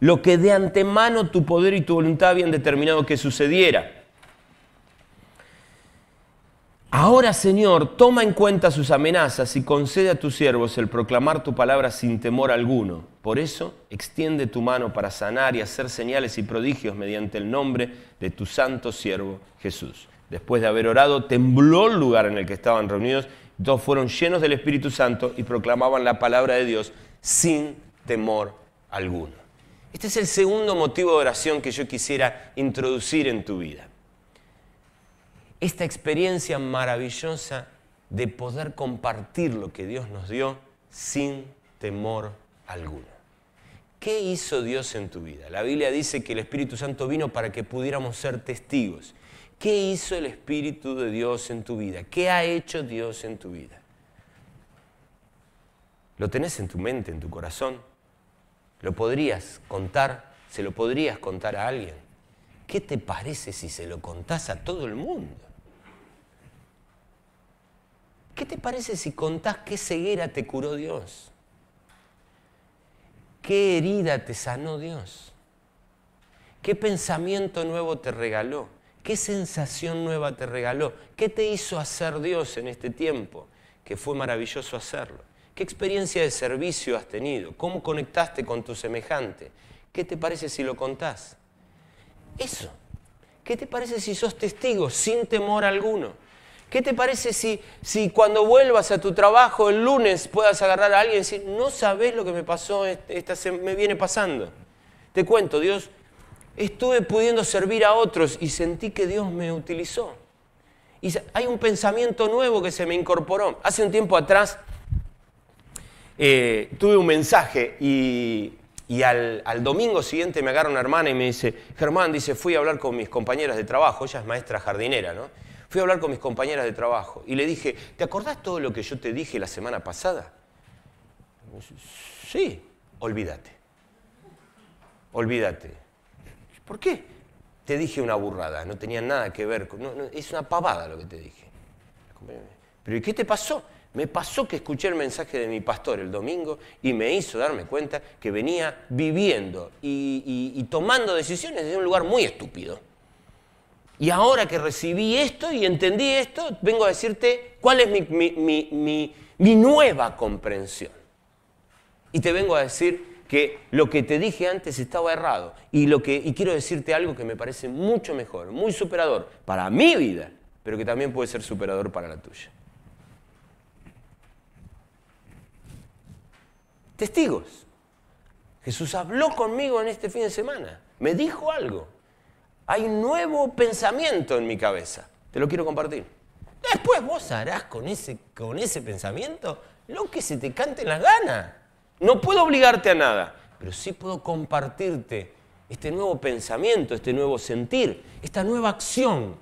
lo que de antemano tu poder y tu voluntad habían determinado que sucediera. Ahora, Señor, toma en cuenta sus amenazas y concede a tus siervos el proclamar tu palabra sin temor alguno. Por eso, extiende tu mano para sanar y hacer señales y prodigios mediante el nombre de tu santo siervo Jesús. Después de haber orado, tembló el lugar en el que estaban reunidos, todos fueron llenos del Espíritu Santo y proclamaban la palabra de Dios sin temor alguno. Este es el segundo motivo de oración que yo quisiera introducir en tu vida esta experiencia maravillosa de poder compartir lo que Dios nos dio sin temor alguno. ¿Qué hizo Dios en tu vida? La Biblia dice que el Espíritu Santo vino para que pudiéramos ser testigos. ¿Qué hizo el Espíritu de Dios en tu vida? ¿Qué ha hecho Dios en tu vida? ¿Lo tenés en tu mente, en tu corazón? ¿Lo podrías contar? ¿Se lo podrías contar a alguien? ¿Qué te parece si se lo contás a todo el mundo? ¿Qué te parece si contás qué ceguera te curó Dios? ¿Qué herida te sanó Dios? ¿Qué pensamiento nuevo te regaló? ¿Qué sensación nueva te regaló? ¿Qué te hizo hacer Dios en este tiempo? Que fue maravilloso hacerlo. ¿Qué experiencia de servicio has tenido? ¿Cómo conectaste con tu semejante? ¿Qué te parece si lo contás? Eso. ¿Qué te parece si sos testigo sin temor alguno? ¿Qué te parece si, si cuando vuelvas a tu trabajo el lunes puedas agarrar a alguien y decir, no sabes lo que me pasó, esta, me viene pasando? Te cuento, Dios, estuve pudiendo servir a otros y sentí que Dios me utilizó. Y hay un pensamiento nuevo que se me incorporó. Hace un tiempo atrás eh, tuve un mensaje y, al, al, domingo siguiente me agarra una hermana y me dice, Germán, dice, fui a hablar con mis compañeras de trabajo, ella es maestra jardinera, ¿no? Fui a hablar con mis compañeras de trabajo y le dije, ¿te acordás todo lo que yo te dije la semana pasada? Sí, olvídate. Olvídate. ¿Por qué? Te dije una burrada, no tenía nada que ver con... es una pavada lo que te dije. Pero ¿y qué te pasó? Me pasó que escuché el mensaje de mi pastor el domingo y me hizo darme cuenta que venía viviendo y, y tomando decisiones desde un lugar muy estúpido. Y ahora que recibí esto y entendí esto, vengo a decirte cuál es mi, nueva comprensión. Y te vengo a decir que lo que te dije antes estaba errado. Y, lo que, y quiero decirte algo que me parece mucho mejor, muy superador para mi vida, pero que también puede ser superador para la tuya. Testigos. Jesús habló conmigo en este fin de semana. Me dijo algo hay un nuevo pensamiento en mi cabeza. Te lo quiero compartir. Después vos harás con ese, con ese pensamiento lo que se te cante en las ganas. No puedo obligarte a nada, pero sí puedo compartirte este nuevo pensamiento, este nuevo sentir, esta nueva acción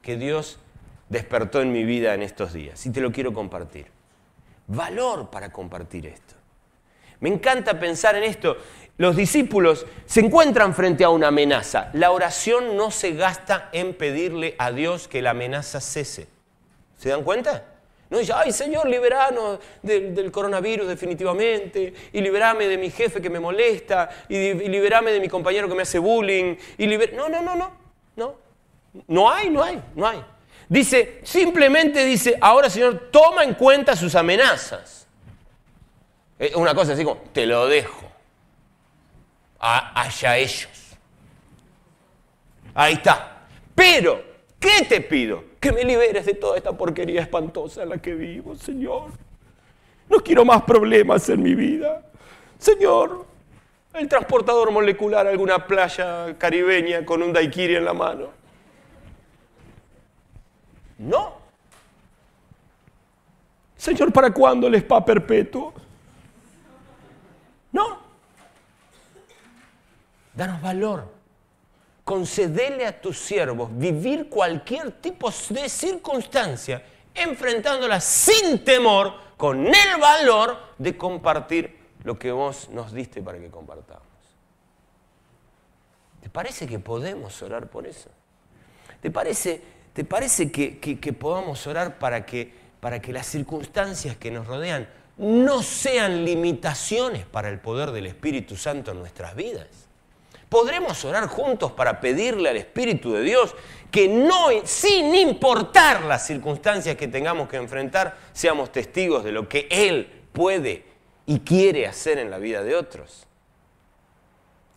que Dios despertó en mi vida en estos días. Y te lo quiero compartir. Valor para compartir esto. Me encanta pensar en esto los discípulos se encuentran frente a una amenaza. La oración no se gasta en pedirle a Dios que la amenaza cese. ¿Se dan cuenta? No dice, ay Señor, liberanos del, coronavirus definitivamente, y liberame de mi jefe que me molesta, y, liberame de mi compañero que me hace bullying. Y no, no, no, no, no. No hay, no hay, no hay. Dice, simplemente dice, ahora Señor, toma en cuenta sus amenazas. Es una cosa así como, te lo dejo hacia ellos. Ahí está. Pero, ¿qué te pido? Que me liberes de toda esta porquería espantosa en la que vivo, Señor. No quiero más problemas en mi vida. Señor, el transportador molecular a alguna playa caribeña con un daiquiri en la mano. No. Señor, ¿para cuándo el spa perpetuo? No. Valor. Concedele a tus siervos vivir cualquier tipo de circunstancia, enfrentándola sin temor, con el valor de compartir lo que vos nos diste para que compartamos. ¿Te parece que podemos orar por eso? ¿Te parece, te parece que, que podamos orar para que, para que las circunstancias que nos rodean no sean limitaciones para el poder del Espíritu Santo en nuestras vidas. Podremos orar juntos para pedirle al Espíritu de Dios que no, sin importar las circunstancias que tengamos que enfrentar, seamos testigos de lo que Él puede y quiere hacer en la vida de otros.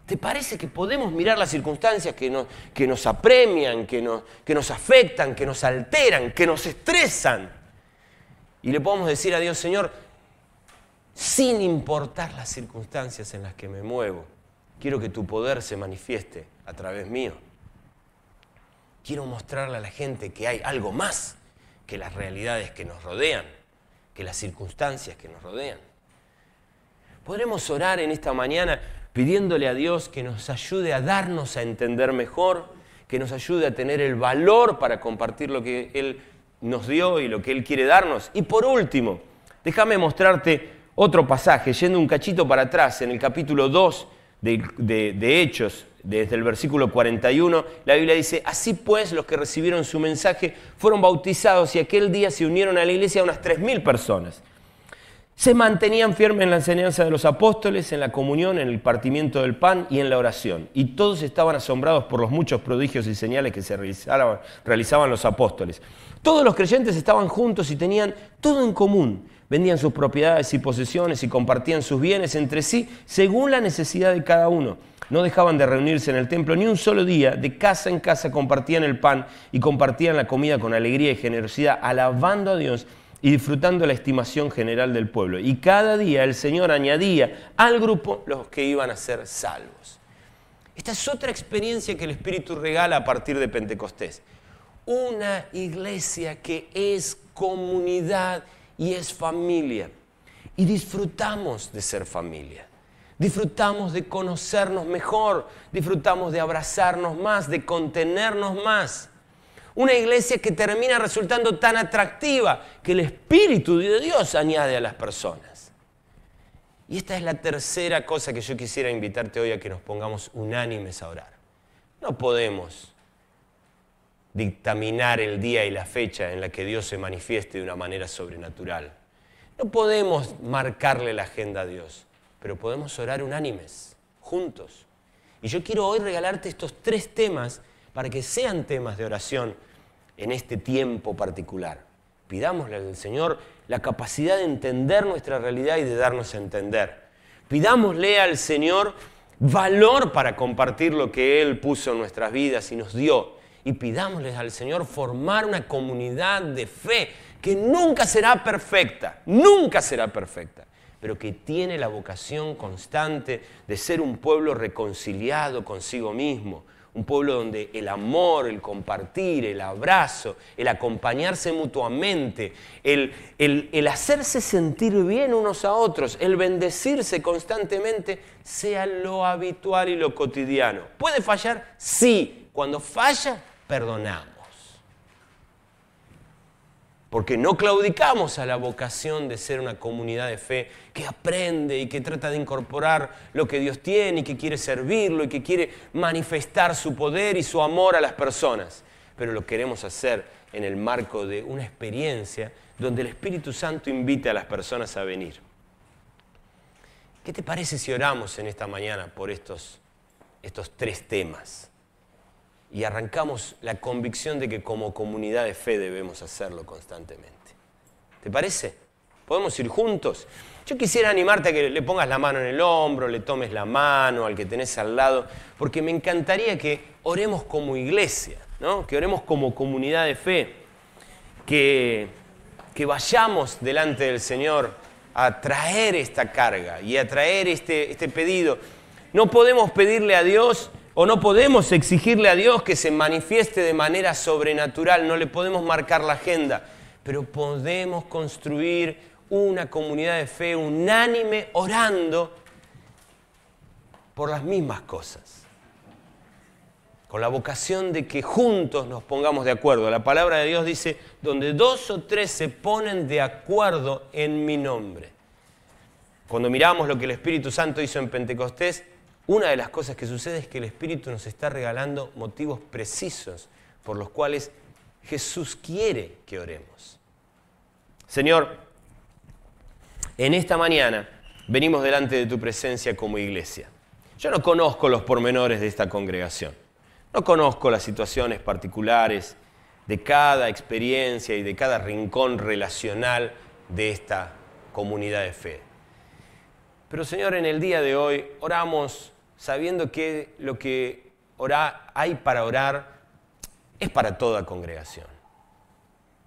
¿Te parece que podemos mirar las circunstancias que nos, que nos apremian, que nos, que nos afectan, que nos alteran, que nos estresan? Y le podemos decir a Dios, Señor, sin importar las circunstancias en las que me muevo. Quiero que tu poder se manifieste a través mío. Quiero mostrarle a la gente que hay algo más que las realidades que nos rodean, que las circunstancias que nos rodean. Podremos orar en esta mañana pidiéndole a Dios que nos ayude a darnos a entender mejor, que nos ayude a tener el valor para compartir lo que Él nos dio y lo que Él quiere darnos. Y por último, déjame mostrarte otro pasaje, yendo un cachito para atrás, en el capítulo 2 de, Hechos, desde el versículo 41, la Biblia dice, así pues los que recibieron su mensaje fueron bautizados y aquel día se unieron a la iglesia unas 3.000 personas. Se mantenían firmes en la enseñanza de los apóstoles, en la comunión, en el partimiento del pan y en la oración. Y todos estaban asombrados por los muchos prodigios y señales que se realizaban, realizaban los apóstoles. Todos los creyentes estaban juntos y tenían todo en común vendían sus propiedades y posesiones y compartían sus bienes entre sí según la necesidad de cada uno. No dejaban de reunirse en el templo ni un solo día, de casa en casa compartían el pan y compartían la comida con alegría y generosidad, alabando a Dios y disfrutando la estimación general del pueblo. Y cada día el Señor añadía al grupo los que iban a ser salvos. Esta es otra experiencia que el Espíritu regala a partir de Pentecostés. Una iglesia que es comunidad y es familia. Y disfrutamos de ser familia. Disfrutamos de conocernos mejor, disfrutamos de abrazarnos más, de contenernos más. Una iglesia que termina resultando tan atractiva que el Espíritu de Dios añade a las personas. Y esta es la tercera cosa que yo quisiera invitarte hoy a que nos pongamos unánimes a orar. No podemos dictaminar el día y la fecha en la que Dios se manifieste de una manera sobrenatural. No podemos marcarle la agenda a Dios, pero podemos orar unánimes, juntos. Y yo quiero hoy regalarte estos tres temas para que sean temas de oración en este tiempo particular. Pidámosle al Señor la capacidad de entender nuestra realidad y de darnos a entender. Pidámosle al Señor valor para compartir lo que Él puso en nuestras vidas y nos dio y pidámosles al Señor formar una comunidad de fe que nunca será perfecta, nunca será perfecta, pero que tiene la vocación constante de ser un pueblo reconciliado consigo mismo, un pueblo donde el amor, el compartir, el abrazo, el acompañarse mutuamente, el, el, el, hacerse sentir bien unos a otros, el bendecirse constantemente, sea lo habitual y lo cotidiano. ¿Puede fallar? Sí. Cuando falla, perdonamos. Porque no claudicamos a la vocación de ser una comunidad de fe que aprende y que trata de incorporar lo que Dios tiene y que quiere servirlo y que quiere manifestar su poder y su amor a las personas. Pero lo queremos hacer en el marco de una experiencia donde el Espíritu Santo invite a las personas a venir. ¿Qué te parece si oramos en esta mañana por estos, estos tres temas? Y arrancamos la convicción de que como comunidad de fe debemos hacerlo constantemente. ¿Te parece? ¿Podemos ir juntos? Yo quisiera animarte a que le pongas la mano en el hombro, le tomes la mano al que tenés al lado, porque me encantaría que oremos como iglesia, ¿no? que oremos como comunidad de fe, que, que vayamos delante del Señor a traer esta carga y a traer este, este pedido. No podemos pedirle a Dios o no podemos exigirle a Dios que se manifieste de manera sobrenatural, no le podemos marcar la agenda, pero podemos construir una comunidad de fe unánime orando por las mismas cosas. con la vocación de que juntos nos pongamos de acuerdo. La palabra de Dios dice, donde dos o tres se ponen de acuerdo en mi nombre. Cuando miramos lo que el Espíritu Santo hizo en Pentecostés, una de las cosas que sucede es que el Espíritu nos está regalando motivos precisos por los cuales Jesús quiere que oremos. Señor, en esta mañana venimos delante de tu presencia como iglesia. Yo no conozco los pormenores de esta congregación. No conozco las situaciones particulares de cada experiencia y de cada rincón relacional de esta comunidad de fe. Pero Señor, en el día de hoy oramos sabiendo que lo que hay para orar es para toda congregación,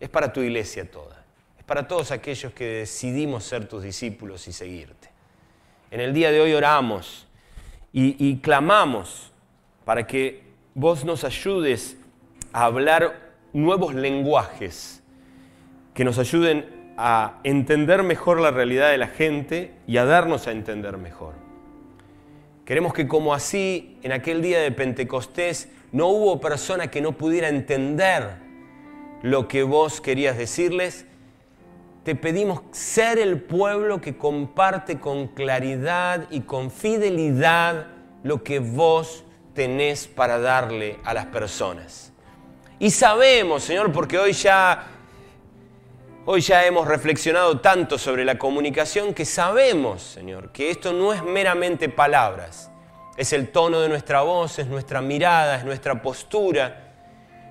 es para tu iglesia toda, es para todos aquellos que decidimos ser tus discípulos y seguirte. En el día de hoy oramos y, clamamos para que vos nos ayudes a hablar nuevos lenguajes que nos ayuden a entender mejor la realidad de la gente y a darnos a entender mejor. Queremos que como así en aquel día de Pentecostés no hubo persona que no pudiera entender lo que vos querías decirles, te pedimos ser el pueblo que comparte con claridad y con fidelidad lo que vos tenés para darle a las personas. Y sabemos, Señor, porque hoy ya, hoy ya hemos reflexionado tanto sobre la comunicación que sabemos, Señor, que esto no es meramente palabras. Es el tono de nuestra voz, es nuestra mirada, es nuestra postura,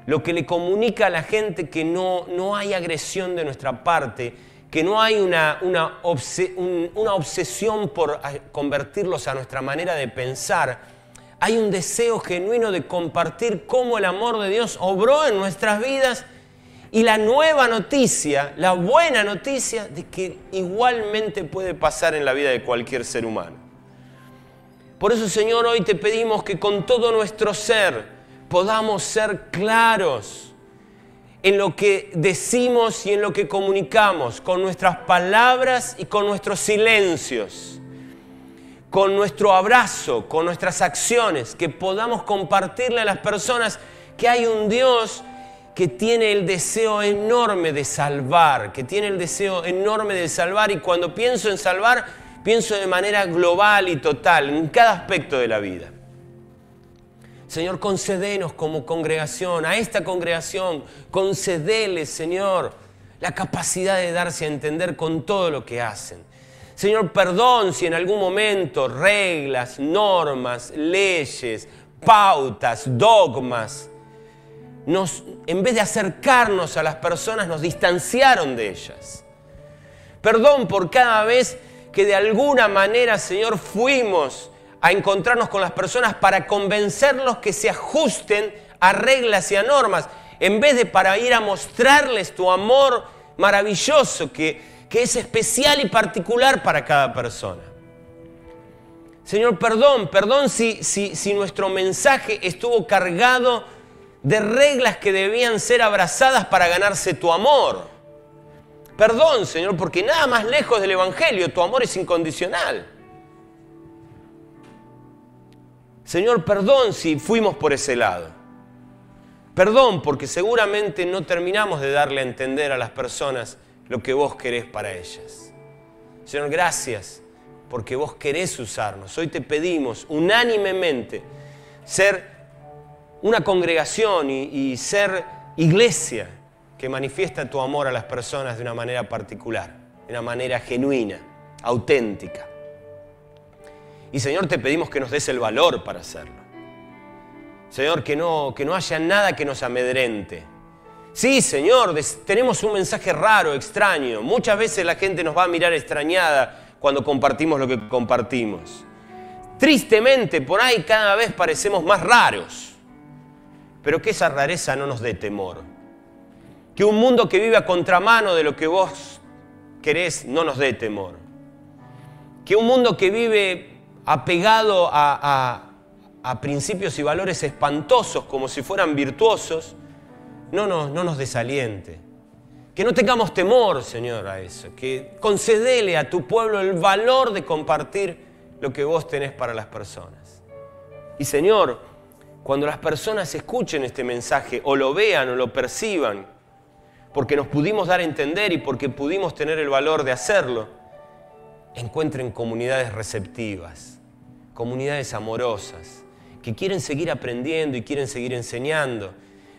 lo que le comunica a la gente que no, no hay agresión de nuestra parte, que no hay una, una, una obsesión por convertirlos a nuestra manera de pensar, hay un deseo genuino de compartir cómo el amor de Dios obró en nuestras vidas y la nueva noticia, la buena noticia de que igualmente puede pasar en la vida de cualquier ser humano. Por eso, Señor, hoy te pedimos que con todo nuestro ser podamos ser claros en lo que decimos y en lo que comunicamos, con nuestras palabras y con nuestros silencios con nuestro abrazo, con nuestras acciones, que podamos compartirle a las personas que hay un Dios que tiene el deseo enorme de salvar, que tiene el deseo enorme de salvar y cuando pienso en salvar, pienso de manera global y total, en cada aspecto de la vida. Señor, concedenos como congregación, a esta congregación, concedele, Señor, la capacidad de darse a entender con todo lo que hacen. Señor, perdón si en algún momento reglas, normas, leyes, pautas, dogmas, en vez de acercarnos a las personas, nos distanciaron de ellas. Perdón por cada vez que de alguna manera, Señor, fuimos a encontrarnos con las personas para convencerlos que se ajusten a reglas y a normas, en vez de para ir a mostrarles tu amor maravilloso que que es especial y particular para cada persona. Señor, perdón, perdón si, si, si nuestro mensaje estuvo cargado de reglas que debían ser abrazadas para ganarse tu amor. Perdón, Señor, porque nada más lejos del Evangelio, tu amor es incondicional. Señor, perdón si fuimos por ese lado. Perdón porque seguramente no terminamos de darle a entender a las personas lo que vos querés para ellas. Señor, gracias porque vos querés usarnos. Hoy te pedimos unánimemente ser una congregación y, ser iglesia que manifiesta tu amor a las personas de una manera particular, de una manera genuina, auténtica. Y Señor, te pedimos que nos des el valor para hacerlo. Señor, que no, que no haya nada que nos amedrente, Sí, Señor, tenemos un mensaje raro, extraño. Muchas veces la gente nos va a mirar extrañada cuando compartimos lo que compartimos. Tristemente, por ahí cada vez parecemos más raros. Pero que esa rareza no nos dé temor. Que un mundo que vive a contramano de lo que vos querés no nos dé temor. Que un mundo que vive apegado a, a principios y valores espantosos como si fueran virtuosos, no, no, no nos desaliente. Que no tengamos temor, Señor, a eso. Que concedele a tu pueblo el valor de compartir lo que vos tenés para las personas. Y Señor, cuando las personas escuchen este mensaje o lo vean o lo perciban, porque nos pudimos dar a entender y porque pudimos tener el valor de hacerlo, encuentren comunidades receptivas, comunidades amorosas, que quieren seguir aprendiendo y quieren seguir enseñando,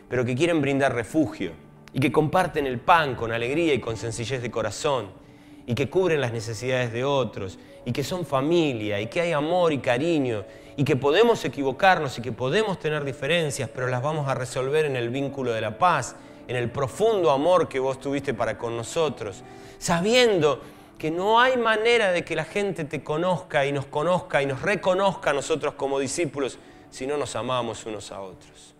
pero que quieren brindar refugio y que comparten el pan con alegría y con sencillez de corazón y que cubren las necesidades de otros y que son familia y que hay amor y cariño y que podemos equivocarnos y que podemos tener diferencias, pero las vamos a resolver en el vínculo de la paz, en el profundo amor que vos tuviste para con nosotros, sabiendo que no hay manera de que la gente te conozca y nos conozca y nos reconozca a nosotros como discípulos si no nos amamos unos a otros.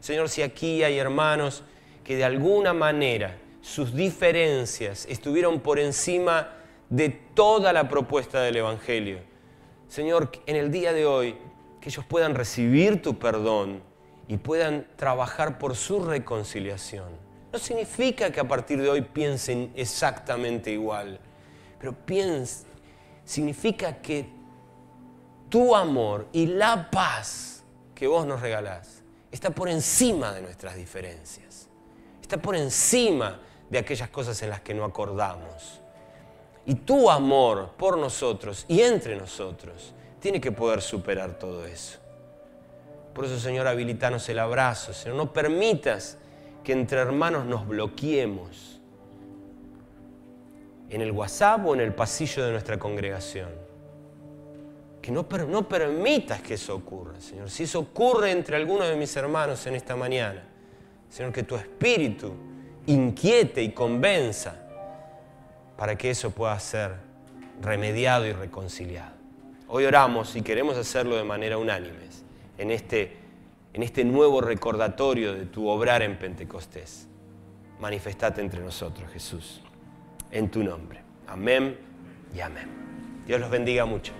Señor, si aquí hay hermanos que de alguna manera sus diferencias estuvieron por encima de toda la propuesta del Evangelio, Señor, en el día de hoy, que ellos puedan recibir tu perdón y puedan trabajar por su reconciliación. No significa que a partir de hoy piensen exactamente igual, pero piensa, significa que tu amor y la paz que vos nos regalás está por encima de nuestras diferencias, está por encima de aquellas cosas en las que no acordamos. Y tu amor por nosotros y entre nosotros tiene que poder superar todo eso. Por eso, Señor, habilitanos el abrazo. Señor, no permitas que entre hermanos nos bloqueemos en el WhatsApp o en el pasillo de nuestra congregación. Que no, no permitas que eso ocurra, Señor. Si eso ocurre entre algunos de mis hermanos en esta mañana, Señor, que tu espíritu inquiete y convenza para que eso pueda ser remediado y reconciliado. Hoy oramos y queremos hacerlo de manera unánime en este, en este nuevo recordatorio de tu obrar en Pentecostés. Manifestate entre nosotros, Jesús, en tu nombre. Amén y amén. Dios los bendiga mucho.